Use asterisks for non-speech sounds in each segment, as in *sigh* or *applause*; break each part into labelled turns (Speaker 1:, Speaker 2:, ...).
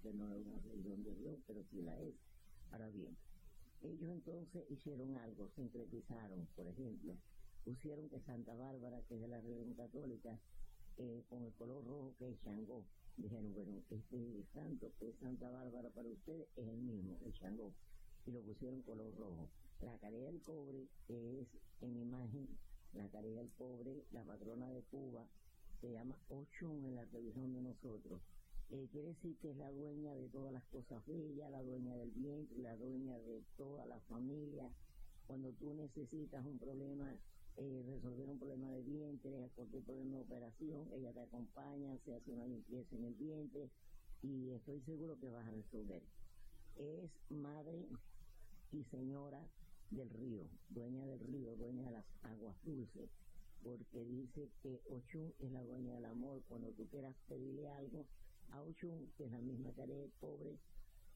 Speaker 1: Que no era una religión de Dios, pero sí la es. Ahora bien, ellos entonces hicieron algo, sincretizaron, por ejemplo, pusieron que Santa Bárbara, que es de la religión católica, eh, con el color rojo que es Changó. Dijeron, bueno, este santo que es Santa Bárbara para ustedes es el mismo, el Changó. Y lo pusieron color rojo. La caridad del cobre, que es en imagen, la caridad del cobre, la patrona de Cuba, se llama Ochun en la televisión de nosotros eh, quiere decir que es la dueña de todas las cosas bellas, la dueña del vientre, la dueña de toda la familia. Cuando tú necesitas un problema, eh, resolver un problema de vientre, cualquier problema de operación, ella te acompaña, se hace una limpieza en el vientre y estoy seguro que vas a resolver. Es madre y señora del río, dueña del río, dueña de las aguas dulces, porque dice que Ochun es la dueña del amor. Cuando tú quieras pedirle algo, a Ochun, que es la misma tarea de pobre.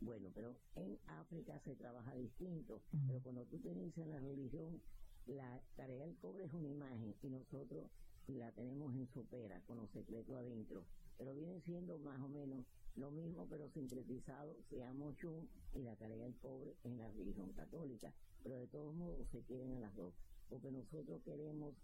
Speaker 1: Bueno, pero en África se trabaja distinto. Pero cuando tú te inicias la religión, la tarea del pobre es una imagen y nosotros la tenemos en sopera, con los secretos adentro. Pero viene siendo más o menos lo mismo, pero sincretizado, se llama Ochun y la tarea del pobre en la religión católica. Pero de todos modos se quieren a las dos. Porque nosotros queremos,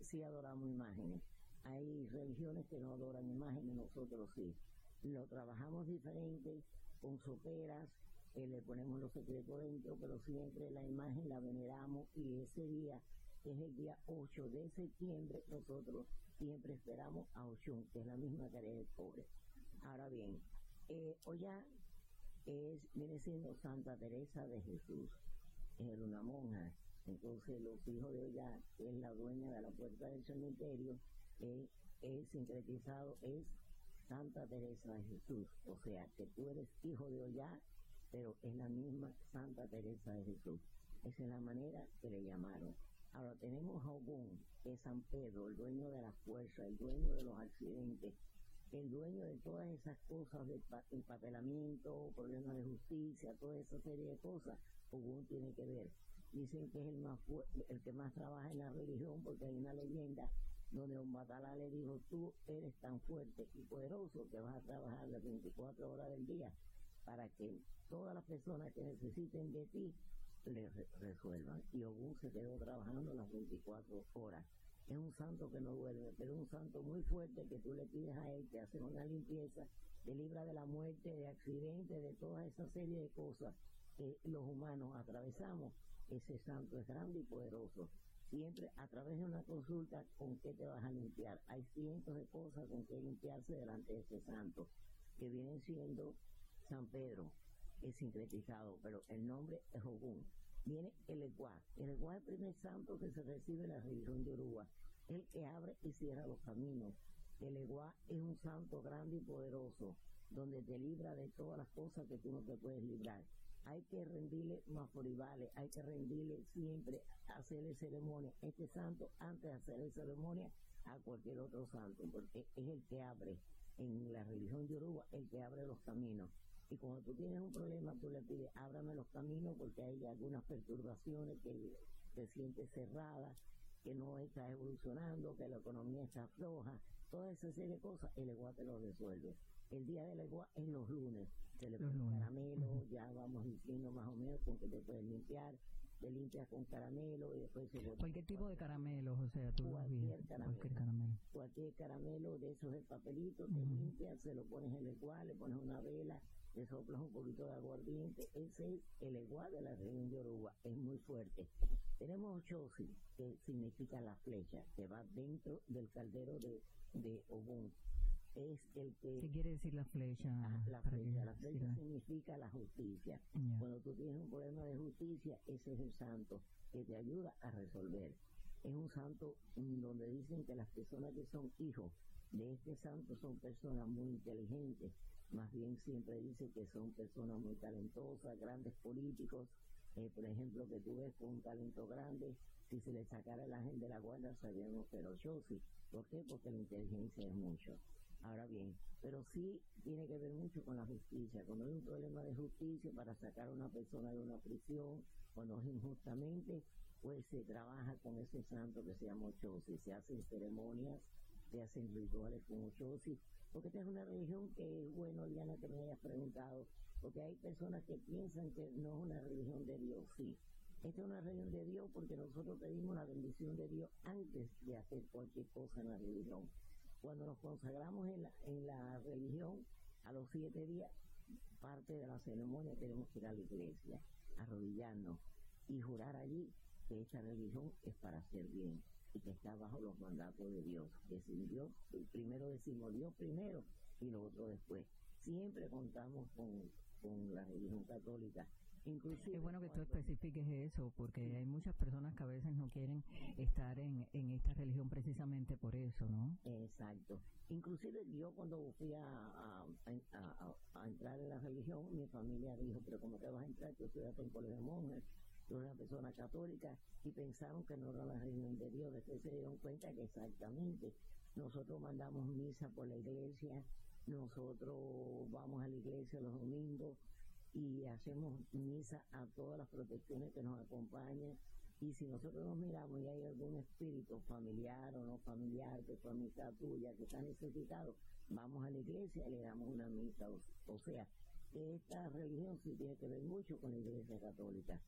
Speaker 1: sí adoramos imágenes. Hay religiones que no adoran imágenes, nosotros sí lo trabajamos diferente, con soperas, eh, le ponemos los secretos dentro, pero siempre la imagen la veneramos y ese día, que es el día 8 de septiembre, nosotros siempre esperamos a Ochun, que es la misma tarea del pobre. Ahora bien, eh, Oya es, viene siendo Santa Teresa de Jesús, era una monja, entonces los hijos de Oya, que es la dueña de la puerta del cementerio, eh, es sincretizado, es Santa Teresa de Jesús. O sea, que tú eres hijo de Ollá, pero es la misma Santa Teresa de Jesús. Esa es la manera que le llamaron. Ahora tenemos a Ogún, que es San Pedro, el dueño de la fuerza, el dueño de los accidentes, el dueño de todas esas cosas de empapelamiento, problemas de justicia, toda esa serie de cosas. Ogún tiene que ver. Dicen que es el, más el que más trabaja en la religión porque hay una leyenda donde Batala le dijo, tú eres tan fuerte y poderoso que vas a trabajar las 24 horas del día para que todas las personas que necesiten de ti le resuelvan. Y Ogún se quedó trabajando las 24 horas. Es un santo que no duerme, pero un santo muy fuerte que tú le pides a él que hace una limpieza, te libra de la muerte, de accidentes, de toda esa serie de cosas que los humanos atravesamos. Ese santo es grande y poderoso siempre a través de una consulta con qué te vas a limpiar. Hay cientos de cosas con que limpiarse delante de ese santo, que vienen siendo San Pedro es sincretizado, pero el nombre es Ogún. Viene el Eguá. El Eguá es el primer santo que se recibe en la religión de Uruguay. El que abre y cierra los caminos. El Eguá es un santo grande y poderoso, donde te libra de todas las cosas que tú no te puedes librar. Hay que rendirle maforibales, hay que rendirle siempre, hacerle ceremonia. Este santo, antes de hacerle ceremonia a cualquier otro santo, porque es el que abre en la religión Uruguay, el que abre los caminos. Y cuando tú tienes un problema, tú le pides, ábrame los caminos porque hay algunas perturbaciones que te sientes cerrada, que no está evolucionando, que la economía está floja, toda esa serie de cosas, el igual te lo resuelve. El día del igual es los lunes, se le pone caramelo, ya vamos diciendo más o menos con que te puedes limpiar, te limpias con caramelo y después se
Speaker 2: Cualquier tipo de caramelo, o sea, tú
Speaker 1: cualquier, caramelo, cualquier caramelo. Cualquier caramelo de esos de papelito, te limpias, se lo pones en el igual, le pones una vela, le soplas un poquito de aguardiente. Ese es el igual de la región de Uruguay, es muy fuerte. Tenemos Ochosi, que significa la flecha, que va dentro del caldero de, de Ogún. Es el que...
Speaker 2: ¿Qué quiere decir la flecha?
Speaker 1: Ah, la flecha, la flecha significa la justicia. Cuando tú tienes un problema de justicia, ese es el santo que te ayuda a resolver. Es un santo donde dicen que las personas que son hijos de este santo son personas muy inteligentes, más bien siempre dice que son personas muy talentosas, grandes políticos, eh, por ejemplo, que tú ves con un talento grande, si se le sacara el ángel de la guarda, sabíamos que era sí. ¿Por qué? Porque la inteligencia es mucho. Ahora bien, pero sí tiene que ver mucho con la justicia. Cuando hay un problema de justicia para sacar a una persona de una prisión, cuando es injustamente, pues se trabaja con ese santo que se llama Ochosi, se hacen ceremonias, se hacen rituales con Ochosi, porque esta es una religión que es bueno, Diana, que me hayas preguntado, porque hay personas que piensan que no es una religión de Dios, sí. Esta es una religión de Dios porque nosotros pedimos la bendición de Dios antes de hacer cualquier cosa en la religión. Cuando nos consagramos en la, en la religión, a los siete días, parte de la ceremonia tenemos que ir a la iglesia, arrodillarnos y jurar allí que esta religión es para hacer bien y que está bajo los mandatos de Dios. Que sin Dios, primero decimos Dios primero y lo otro después. Siempre contamos con, con la religión católica Inclusive,
Speaker 2: es bueno que tú especifiques eso, porque hay muchas personas que a veces no quieren estar en, en esta religión precisamente por eso, ¿no?
Speaker 1: Exacto. Inclusive yo cuando fui a, a, a, entrar en la religión, mi familia dijo, pero ¿cómo te vas a entrar? Tú estudiaste en colegio de monjes, tú eres una persona católica, y pensaron que no era la religión de Dios. Después se dieron cuenta que exactamente nosotros mandamos misa por la iglesia, nosotros vamos a la iglesia los domingos, y hacemos misa a todas las protecciones que nos acompañan. Y si nosotros nos miramos y hay algún espíritu familiar o no familiar, que fue amistad tuya, que está necesitado, vamos a la iglesia y le damos una misa. O, sea, esta religión sí tiene que ver mucho con la iglesia católica.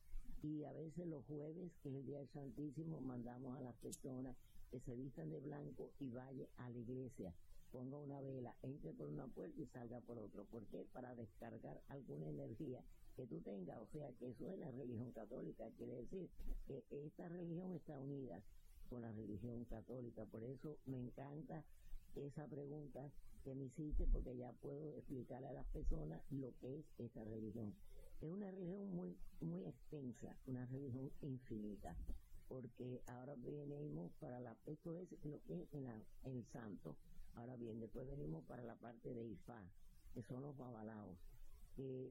Speaker 1: Y a veces los jueves, que es el Día del Santísimo, mandamos a las personas que se vistan de blanco y vayan a la iglesia ponga una vela, entre por una puerta y salga por otro. ¿Por qué? Para descargar alguna energía que tú tengas. O sea, que eso es la religión católica. Quiere decir que esta religión está unida con la religión católica. Por eso me encanta esa pregunta que me hiciste porque ya puedo explicarle a las personas lo que es esta religión. Es una religión muy, muy extensa, una religión infinita, porque ahora venimos para la, esto es lo que es en el santo, Ahora bien, después venimos para la parte de IFA, que son los babalaos.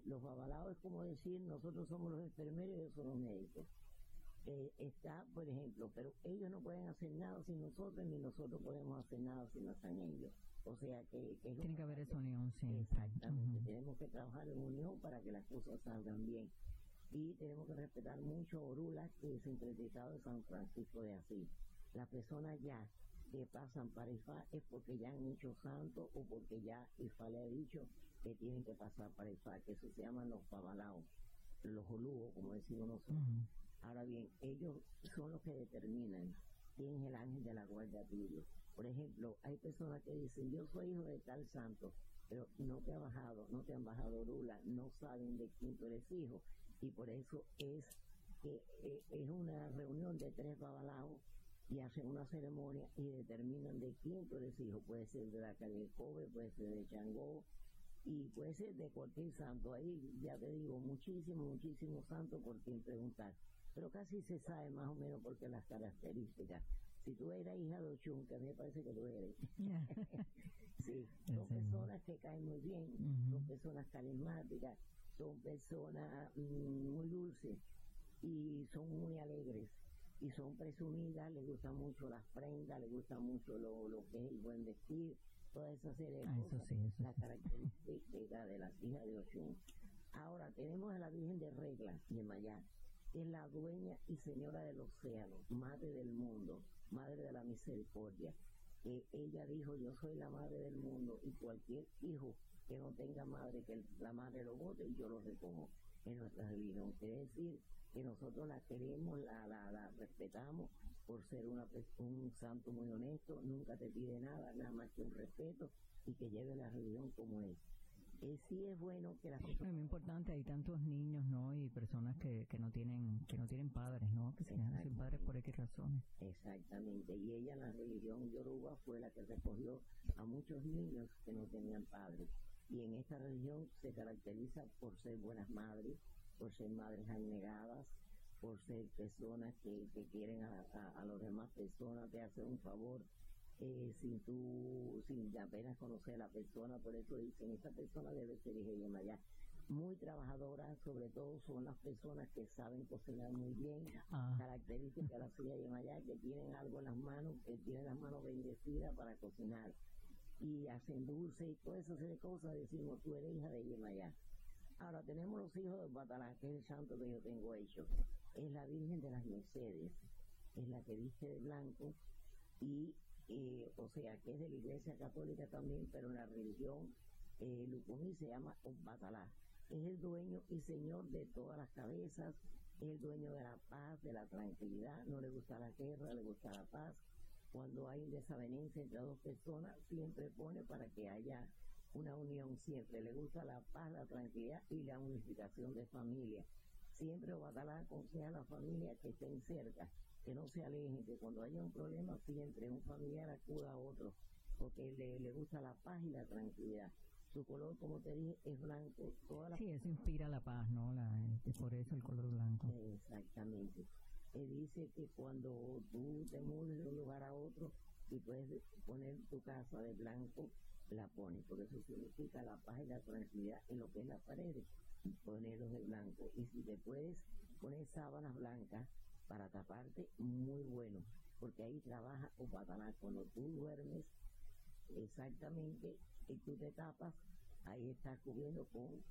Speaker 1: los babalaos es como decir, nosotros somos los enfermeros y ellos son los médicos. Eh, está, por ejemplo, pero ellos no pueden hacer nada sin nosotros, ni nosotros podemos hacer nada si no están ellos. O sea que...
Speaker 2: Tiene que haber esa unión, sí.
Speaker 1: Exactamente, tenemos que trabajar en unión para que las cosas salgan bien. Y tenemos que respetar mucho Orula, que es sintetizado de San Francisco de Asís. Las personas ya que pasan para IFA es porque ya han hecho santo o porque ya IFA le ha dicho que tienen que pasar para IFA, que eso se llaman los pabalaos, los olugos, como decimos nosotros. Ahora bien, ellos son los que determinan quién es el ángel de la guardia tuyo. Por ejemplo, hay personas que dicen, yo soy hijo de tal santo, pero no te ha bajado, no te han bajado rula, no saben de quién tú eres hijo. Y por eso es que eh, es una reunión de tres babalaos y hacen una ceremonia y determinan de quién tú eres hijo. Puede ser de la calle Kobe, puede ser de Changó, y puede ser de cualquier santo. Ahí ya te digo, muchísimo, muchísimo santo por quien preguntar. Pero casi se sabe más o menos porque las características. Si tú eres hija de Ochun, que a mí me parece que tú eres. *laughs* sí, son personas que caen muy bien, son personas carismáticas, son personas mm, muy dulces y son muy alegres y son presumidas, les gustan mucho las prendas, les gusta mucho lo, lo que es el buen vestir, toda esa serie de
Speaker 2: Ah, eso
Speaker 1: cosas,
Speaker 2: sí,
Speaker 1: la
Speaker 2: sí.
Speaker 1: característica de las hijas de Oshun. Ahora tenemos a la Virgen de Regla de Mayá, que es la dueña y señora del océano, madre del mundo, madre de la misericordia. Que ella dijo, yo soy la madre del mundo y cualquier hijo que no tenga madre, que la madre lo vote y yo lo recojo en nuestra religión. Quiere decir que nosotros la queremos, la, la, la respetamos por ser una, un santo muy honesto, nunca te pide nada, nada más que un respeto y que lleve la religión como es. Eh, sí es bueno que las
Speaker 2: Es muy importante, hay tantos niños, ¿no? Y personas que, que no tienen que no tienen padres, ¿no? Que se quedan sin padres por X razones.
Speaker 1: Exactamente, y ella la religión yoruba fue la que recogió a muchos niños que no tenían padres. Y en esta religión se caracteriza por ser buenas madres, por ser madres abnegadas, por ser personas que, que quieren a, a, a las demás personas, te hacen un favor eh, sin tú, sin apenas conocer a la persona, por eso dicen, esta persona debe ser hija de Maya. Muy trabajadoras, sobre todo son las personas que saben cocinar muy bien,
Speaker 2: Ah.
Speaker 1: características de la silla de Maya, que tienen algo en las manos, que tienen las manos bendecidas para cocinar y hacen dulce y toda esa serie de cosas, decimos, tú eres hija de Yemayá. Ahora tenemos los hijos de Batalá, que es el santo que yo tengo hecho. Es la Virgen de las Mercedes, es la que viste de blanco y, eh, o sea, que es de la Iglesia Católica también, pero en la religión eh, Lucuní se llama Batalá. Es el dueño y señor de todas las cabezas, es el dueño de la paz, de la tranquilidad, no le gusta la guerra, le gusta la paz. Cuando hay desavenencia entre dos personas, siempre pone para que haya una unión, siempre le gusta la paz, la tranquilidad y la unificación de familia. Siempre Obatalá aconseja a la familia que estén cerca, que no se alejen, que cuando haya un problema siempre un familiar acuda a otro, porque le, le gusta la paz y la tranquilidad. Su color, como te dije, es blanco. Toda la
Speaker 2: Sí, eso inspira la paz, ¿no? La, por eso el color blanco.
Speaker 1: Exactamente. Él dice que cuando tú te mudes de un lugar a otro y puedes poner tu casa de blanco, la pones, porque eso significa la paz y la tranquilidad en lo que es la pared, ponerlos de blanco. Y si te puedes poner sábanas blancas para taparte, muy bueno, porque ahí trabaja Opatalá. Cuando tú duermes, exactamente, y tú te tapas, ahí estás cubriendo con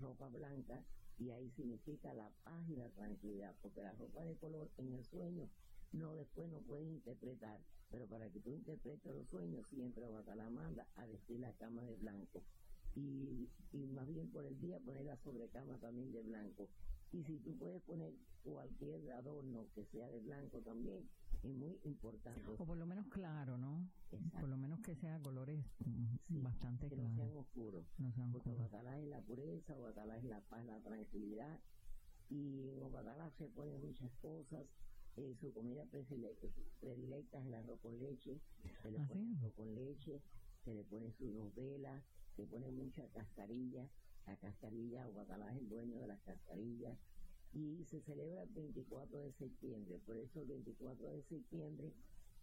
Speaker 1: ropa blanca. Y ahí significa la paz y la tranquilidad, porque la ropa de color en el sueño no después no puedes interpretar, pero para que tú interpretes los sueños siempre la manda a vestir la cama de blanco y, y más bien por el día poner la sobrecama también de blanco y si tú puedes poner cualquier adorno que sea de blanco también es muy importante
Speaker 2: O por lo menos claro, ¿no?
Speaker 1: Exacto.
Speaker 2: Por lo menos que sea colores mm,
Speaker 1: Sí,
Speaker 2: bastante
Speaker 1: que no sean
Speaker 2: claros.
Speaker 1: oscuros
Speaker 2: No sean
Speaker 1: porque. Obatalá es la pureza, Obatalá es la paz, la tranquilidad. Y en Obatalá se ponen muchas cosas. Eh, su comida predilecta, predilecta es el arroz con leche. Se le
Speaker 2: ¿Ah,
Speaker 1: pone
Speaker 2: sí?
Speaker 1: arroz con leche, se le pone sus novelas, se pone mucha cascarilla. La cascarilla, Obatalá es el dueño de las cascarillas. Y se celebra el 24 de septiembre. Por eso el 24 de septiembre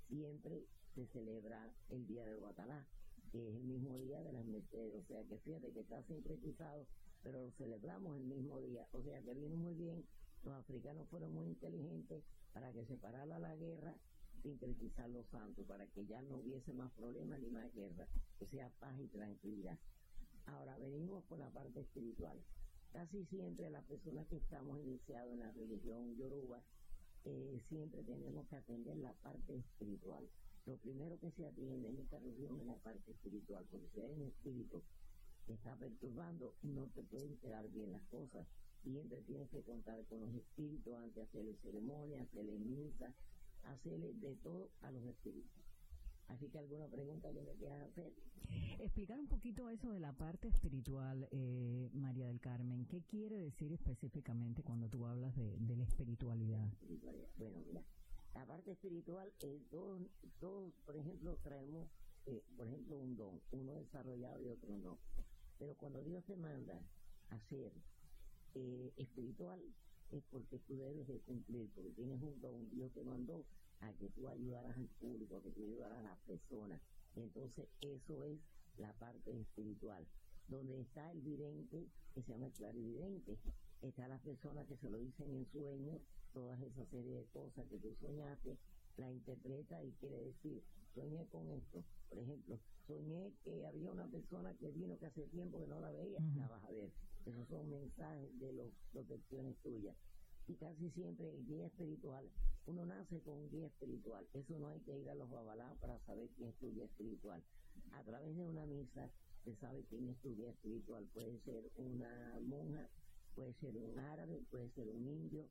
Speaker 1: siempre se celebra el día de Obatalá que es el mismo día de las Mercedes. O sea que fíjate que está sincretizado, pero lo celebramos el mismo día. O sea que vino muy bien. Los africanos fueron muy inteligentes para que se parara la guerra, sincretizar los santos, para que ya no hubiese más problemas ni más guerra, que sea paz y tranquilidad. Ahora venimos con la parte espiritual. Casi siempre las personas que estamos iniciados en la religión yoruba, eh, siempre tenemos que atender la parte espiritual. Lo primero que se atiende en esta religión es la parte espiritual, porque si hay un espíritu que está perturbando, no te pueden quedar bien las cosas. Siempre tienes que contar con los espíritus antes de hacerle ceremonia, hacerle misa, hacerle de todo a los espíritus. Así que alguna pregunta que me quieras hacer.
Speaker 2: Explicar un poquito eso de la parte espiritual, eh, María del Carmen. ¿Qué quiere decir específicamente cuando tú hablas de, de la espiritualidad?
Speaker 1: Bueno, mira, la parte espiritual, eh, todos, todos, por ejemplo, traemos, eh, por ejemplo, un don, uno desarrollado y otro no. Pero cuando Dios te manda a ser eh, espiritual, es porque tú debes de cumplir, porque tienes junto a un Dios que mandó a que tú ayudaras al público, a que tú ayudaras a las personas. Entonces, eso es la parte espiritual. Donde está el vidente, que se llama clarividente, está la persona que se lo dicen en sueños, todas esa serie de cosas que tú soñaste, la interpreta y quiere decir, soñé con esto. Por ejemplo, soñé que había una persona que vino que hace tiempo que no la veía, la vas a ver. Esos son mensajes de las protecciones tuyas. Y casi siempre el guía espiritual, uno nace con un guía espiritual. Eso no hay que ir a los babalá para saber quién es tu guía espiritual. A través de una misa se sabe quién es tu guía espiritual. Puede ser una monja, puede ser un árabe, puede ser un indio,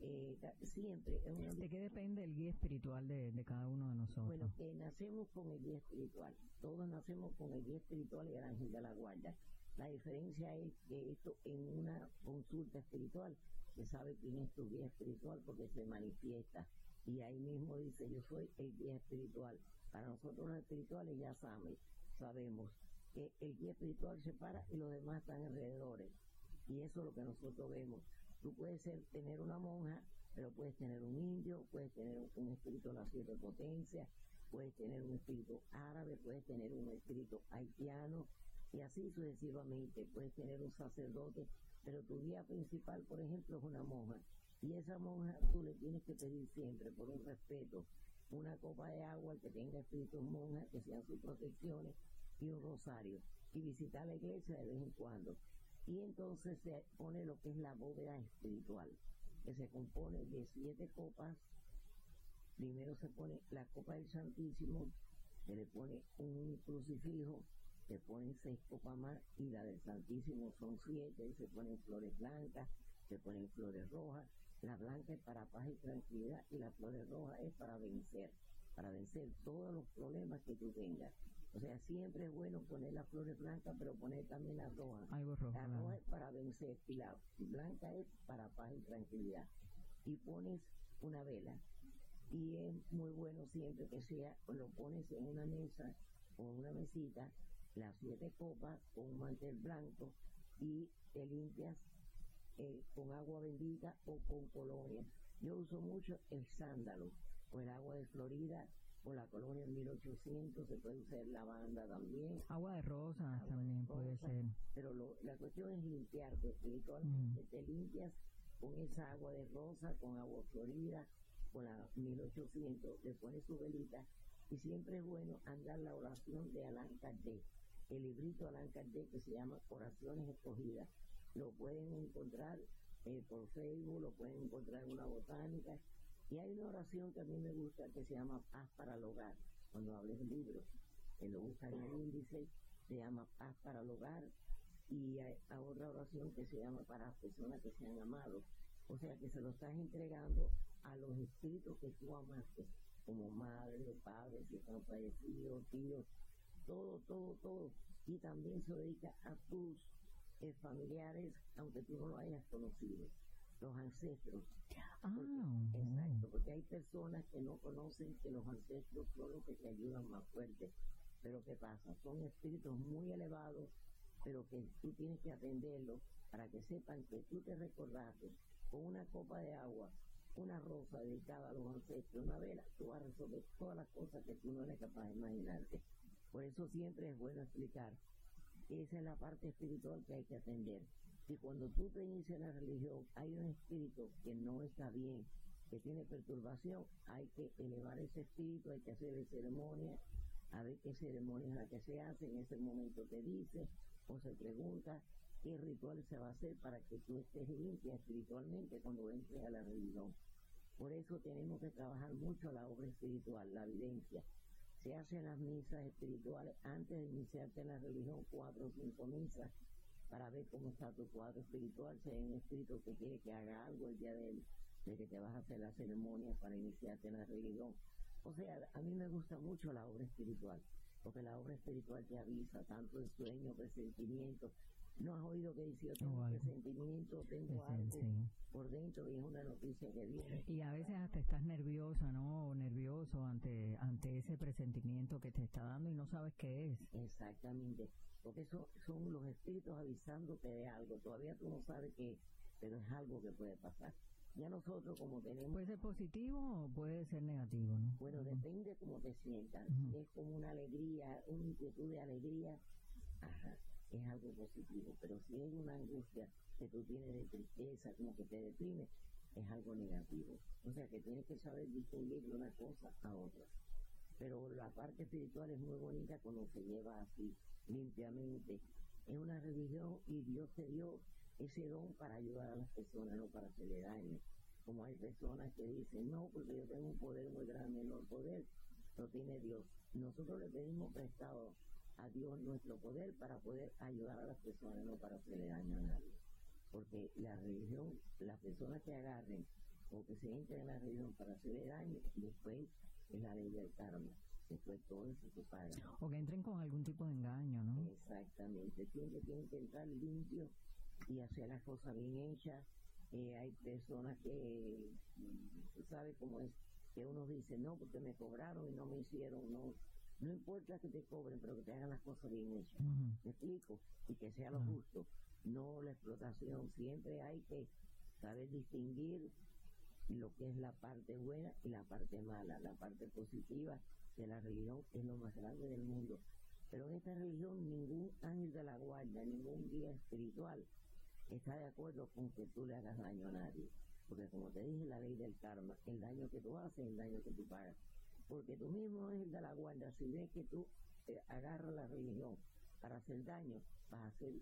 Speaker 1: eh, siempre es una...
Speaker 2: ¿De qué depende el guía espiritual de, de cada uno de nosotros?
Speaker 1: Bueno, que nacemos con el guía espiritual. Todos nacemos con el guía espiritual y el ángel de la guarda. La diferencia es que esto en una consulta espiritual se sabe quién es tu guía espiritual porque se manifiesta. Y ahí mismo dice, yo soy el guía espiritual. Para nosotros los espirituales ya saben, sabemos que el guía espiritual se para y los demás están alrededor. Y eso es lo que nosotros vemos. Tú puedes ser, tener una monja, pero puedes tener un indio, puedes tener un espíritu de la siete potencia, puedes tener un espíritu árabe, puedes tener un espíritu haitiano, y así sucesivamente. Puedes tener un sacerdote, pero tu guía principal, por ejemplo, es una monja. Y esa monja tú le tienes que pedir siempre, por un respeto, una copa de agua que tenga espíritus monjas, que sean sus protecciones, y un rosario. Y visitar la iglesia de vez en cuando. Y entonces se pone lo que es la bóveda espiritual, que se compone de siete copas. Primero se pone la copa del Santísimo, se le pone un crucifijo, se ponen seis copas más y la del Santísimo son siete, se ponen flores blancas, se ponen flores rojas. La blanca es para paz y tranquilidad y la flores rojas es para vencer, para vencer todos los problemas que tú tengas. O sea, siempre es bueno poner las flores blancas, pero poner también las rojas. la roja es para vencer y la blanca es para paz y tranquilidad. Y pones una vela. Y es muy bueno siempre que sea, lo pones en una mesa o en una mesita, las siete copas con un mantel blanco y te limpias eh, con agua bendita o con colonia. Yo uso mucho el sándalo o el agua de Florida o la colonia 1800, se puede usar lavanda también.
Speaker 2: Agua de rosa también puede ser.
Speaker 1: Pero la cuestión es limpiarte espiritualmente, mm. te limpias con esa agua de rosa, con agua florida, con la 1800, le pones su velita y siempre es bueno andar la oración de Alan Kardec, el librito Alan Kardec que se llama Oraciones Escogidas. Lo pueden encontrar eh, por Facebook, lo pueden encontrar en una botánica y hay una oración que a mí me gusta que se llama Paz para el hogar. Cuando hables del libro, que lo buscan en el índice, se llama Paz para el hogar. Y hay, otra oración que se llama para las personas que se han amado. O sea que se lo estás entregando a los espíritus que tú amaste, como madre, padre, si están fallecidos, tíos, todo, todo, todo. Y también se dedica a tus eh, familiares, aunque tú no lo hayas conocido los ancestros.
Speaker 2: Ah,
Speaker 1: exacto, porque hay personas que no conocen que los ancestros son los que te ayudan más fuerte. Pero ¿qué pasa? Son espíritus muy elevados, pero que tú tienes que atenderlos para que sepan que tú te recordaste con una copa de agua, una rosa dedicada a los ancestros, una vela, tú vas a resolver todas las cosas que tú no eres capaz de imaginarte. Por eso siempre es bueno explicar. Esa es la parte espiritual que hay que atender que cuando tú te inicias en la religión hay un espíritu que no está bien, que tiene perturbación, hay que elevar ese espíritu, hay que hacerle ceremonia, a ver qué ceremonia es la que se hace, en ese momento te dice o se pregunta qué ritual se va a hacer para que tú estés limpia espiritualmente cuando entres a la religión. Por eso tenemos que trabajar mucho la obra espiritual, la evidencia. Se hacen las misas espirituales antes de iniciarte en la religión, cuatro o cinco misas para ver cómo está tu cuadro espiritual, si hay un espíritu que quiere que haga algo el día de, de que te vas a hacer la ceremonia para iniciarte en la religión. O sea, a mí me gusta mucho la obra espiritual, porque la obra espiritual te avisa tanto el sueño, presentimiento. No has oído que dice, yo tengo presentimiento, tengo algo por dentro y es una noticia que viene.
Speaker 2: Y a veces hasta estás nerviosa, ¿no? O nervioso ante, ante ese presentimiento que te está dando y no sabes qué es.
Speaker 1: Exactamente porque eso son los espíritus avisándote de algo. Todavía tú no sabes qué, pero es algo que puede pasar. Ya nosotros como tenemos...
Speaker 2: Puede ser positivo o puede ser negativo, ¿no?
Speaker 1: Bueno, depende de cómo te sientas. Es como una alegría, una inquietud de alegría, ajá, es algo positivo. Pero si es una angustia que tú tienes de tristeza, como que te deprime, es algo negativo. O sea que tienes que saber distinguir de una cosa a otra. Pero la parte espiritual es muy bonita cuando se lleva así, limpiamente. Es una religión y Dios te dio ese don para ayudar a las personas, no para hacerle daño. Como hay personas que dicen, no, porque yo tengo un poder muy grande, no, el poder lo tiene Dios. Nosotros le pedimos prestado a Dios nuestro poder para poder ayudar a las personas, no para hacerle daño a nadie. Porque la religión, las personas que agarren o que se entren en la religión para hacerle daño, después es la ley del karma. Después todo eso se paga.
Speaker 2: O que entren con algún tipo de engaño, ¿no?
Speaker 1: Exactamente. Siempre tienen que entrar limpio y hacer las cosas bien hechas. Eh, hay personas que, sabes cómo es, que uno dice, no, porque me cobraron y no me hicieron, no. No importa que te cobren, pero que te hagan las cosas bien hechas. ¿Me explico? Y que sea lo justo, no la explotación. Siempre hay que saber distinguir lo que es la parte buena y la parte mala. La parte positiva de la religión es lo más grande del mundo. Pero en esta religión ningún ángel de la guardia, ningún guía espiritual está de acuerdo con que tú le hagas daño a nadie. Porque como te dije, la ley del karma, el daño que tú haces es el daño que tú pagas. Porque tú mismo ángel de la guardia, si ves que tú eh, agarras la religión para hacer daño, vas a ser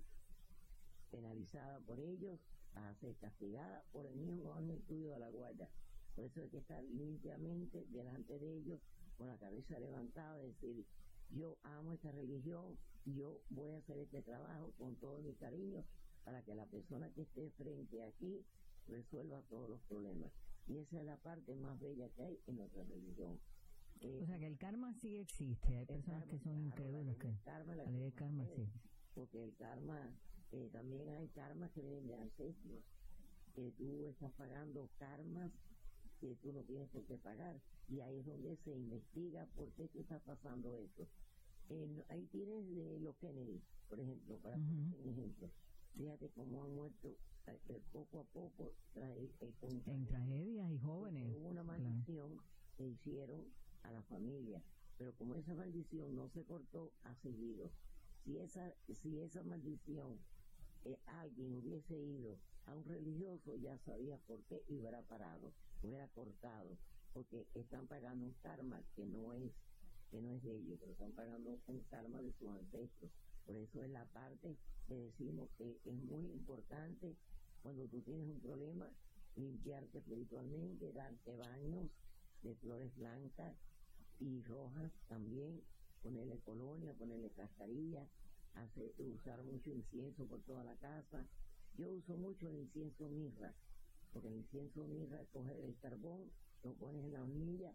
Speaker 1: penalizada por ellos, vas a ser castigada por el mismo ángel tuyo de la guardia. Por eso hay que estar limpiamente delante de ellos, con la cabeza levantada, decir, yo amo esta religión, yo voy a hacer este trabajo con todo mi cariño para que la persona que esté frente aquí resuelva todos los problemas. Y esa es la parte más bella que hay en nuestra religión.
Speaker 2: Eh, o sea que el karma sí existe, hay personas que son incrédulas que la ley del karma sí.
Speaker 1: Porque el karma, eh, también hay karma que vienen de ancestros, que tú estás pagando karmas que tú no tienes por qué pagar. Y ahí es donde se investiga por qué te está pasando eso. ahí tienes de los Kennedy, por ejemplo, para un ejemplo. Fíjate cómo han muerto eh, poco a poco
Speaker 2: en tragedias y jóvenes.
Speaker 1: Hubo una maldición que hicieron a la familia, pero como esa maldición no se cortó, ha seguido. Si esa, si esa maldición eh, alguien hubiese ido a un religioso, ya sabía por qué y hubiera parado, hubiera cortado, porque están pagando un karma que no es que no es de ellos, pero están pagando un karma de sus ancestros. Por eso es la parte que decimos que es muy importante cuando tú tienes un problema, limpiarte espiritualmente, darte baños de flores blancas y rojas también, ponerle colonia, ponerle cascarilla, hacer, usar mucho incienso por toda la casa. Yo uso mucho el incienso mirra, porque el incienso mirra, coger el carbón, lo pones en la hornilla,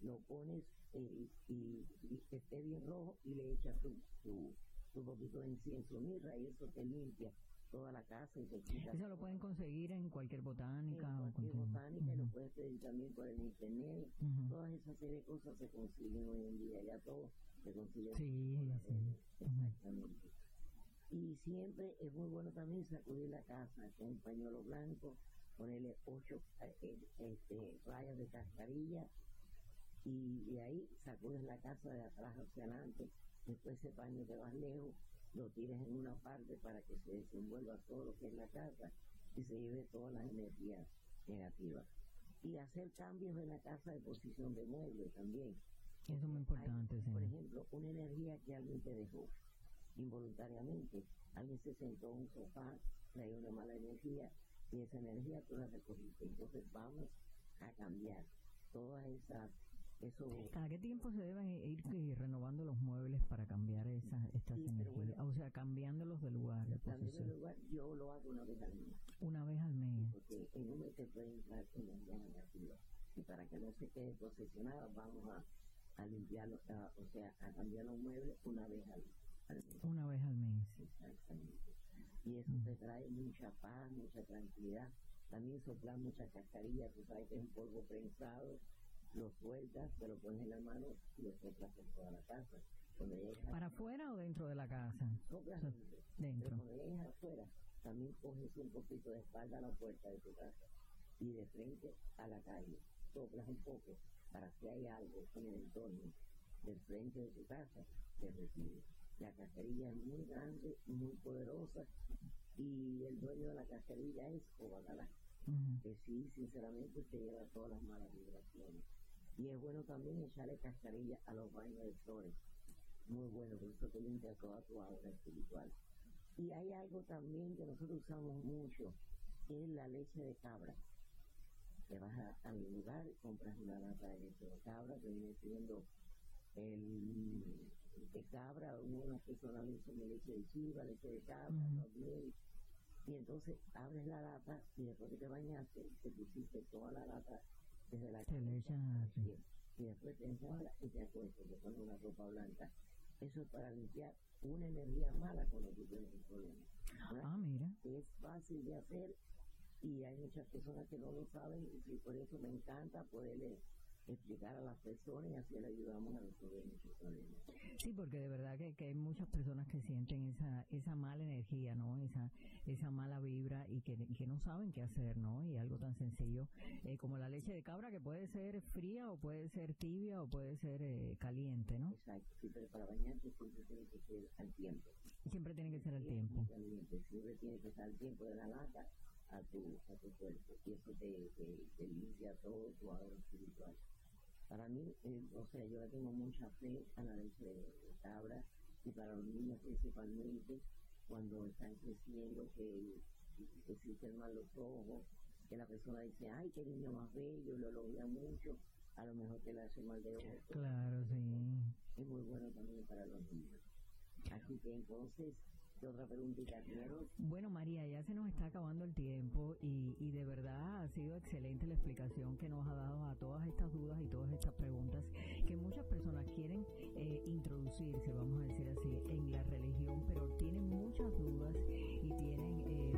Speaker 1: lo pones eh, y, que esté bien rojo y le echas tu, tu, un poquito de incienso mirra y eso te limpia toda la casa y te quita.
Speaker 2: Eso lo pueden conseguir en cualquier botánica.
Speaker 1: En cualquier botánica y lo puedes pedir también por el internet. Todas esas serie de cosas se consiguen hoy en día, ya todo se consigue.
Speaker 2: Sí, sí.
Speaker 1: Exactamente. Y siempre es muy bueno también sacudir la casa con un pañuelo blanco, ponerle ocho eh, este, rayas de cascarilla y, y ahí sacudes la casa de atrás hacia adelante después ese paño te vas lejos, lo tires en una parte para que se desenvuelva todo lo que es la casa y se lleve todas las energías negativas. Y hacer cambios en la casa de posición de muebles también.
Speaker 2: Eso es muy importante.
Speaker 1: Por ejemplo, una energía que alguien te dejó involuntariamente. Alguien se sentó en un sofá, traía una mala energía y esa energía tú la recogiste. Entonces vamos a cambiar todas esas
Speaker 2: ¿Cada qué tiempo se deben ir renovando los muebles para cambiar esas, estas energías? o sea, cambiándolos de lugar.
Speaker 1: De lugar, yo lo hago una vez al mes.
Speaker 2: Una vez al mes.
Speaker 1: Porque en un mes te puede entrar energía negativa. Y para que no se quede posesionada, vamos a, a limpiarlo, o sea, a cambiar los muebles una vez al, mes.
Speaker 2: Una vez al mes.
Speaker 1: Exactamente. Y eso te trae mucha paz, mucha tranquilidad. También soplar mucha cascarilla, tú sabes que es un polvo prensado lo sueltas, te lo pones en la mano y lo soplas por toda la casa.
Speaker 2: ¿Para afuera o dentro de la casa?
Speaker 1: soplas
Speaker 2: So-
Speaker 1: dentro.
Speaker 2: Dentro.
Speaker 1: Pero cuando llegues afuera, también coges un poquito de espalda a la puerta de tu casa y de frente a la calle. Soplas un poco para que haya algo en el entorno del frente de tu casa que recibe. La cascarilla es muy grande, muy poderosa y el dueño de la cascarilla es Obagalá,
Speaker 2: Ujú.
Speaker 1: que sí, sinceramente, te lleva todas las malas vibraciones. Y es bueno también echarle cascarilla a los baños de flores. Muy bueno, porque eso te limpia toda tu aura espiritual. Y hay algo también que nosotros usamos mucho, que es la leche de cabra. Te vas a, a mi lugar, compras una lata de leche de cabra, que viene siendo el de cabra, algunas personas le usan leche de chiva, leche de cabra,
Speaker 2: Ujú.
Speaker 1: también. Y entonces abres la lata y después de que bañaste, te pusiste toda la lata desde la cabeza y después te enjuagas y te acuestas, te pones una ropa blanca. Eso es para limpiar una energía mala cuando tú tienes un problema. ¿verdad?
Speaker 2: Ah, mira.
Speaker 1: Es fácil de hacer y hay muchas personas que no lo saben y por eso me encanta poderle explicar a las personas y así le ayudamos a resolver.
Speaker 2: Sí, porque de verdad que, que hay muchas personas que sienten esa esa mala energía, ¿no? Esa esa mala vibra y que, que no saben qué hacer, ¿no? Y algo tan sencillo eh, como la leche de cabra que puede ser fría o puede ser tibia o puede ser eh, caliente, ¿no?
Speaker 1: Exacto, sí, pero para bañarte siempre tiene que ser al tiempo.
Speaker 2: Siempre tiene que ser
Speaker 1: Es
Speaker 2: tiempo.
Speaker 1: caliente, siempre tiene que estar al tiempo de la lata a tu, a tu cuerpo y eso te, te, te limpia todo tu aura espiritual. Para mí, eh, o sea, yo le tengo mucha fe a la leche de cabra y para los niños principalmente cuando están creciendo que, que existen mal los ojos, que la persona dice, ay, qué niño más bello, lo elogia mucho, a lo mejor que le hace mal de ojo.
Speaker 2: Claro, sí.
Speaker 1: Es muy bueno también para los niños. Así que entonces, ¿qué
Speaker 2: Bueno, María, ya se nos está acabando el tiempo y, y de verdad ha sido excelente la explicación que nos ha dado a todas estas dudas y todas estas preguntas que muchas personas quieren eh, introducirse, vamos a decir así, en la religión, pero tienen muchas dudas y tienen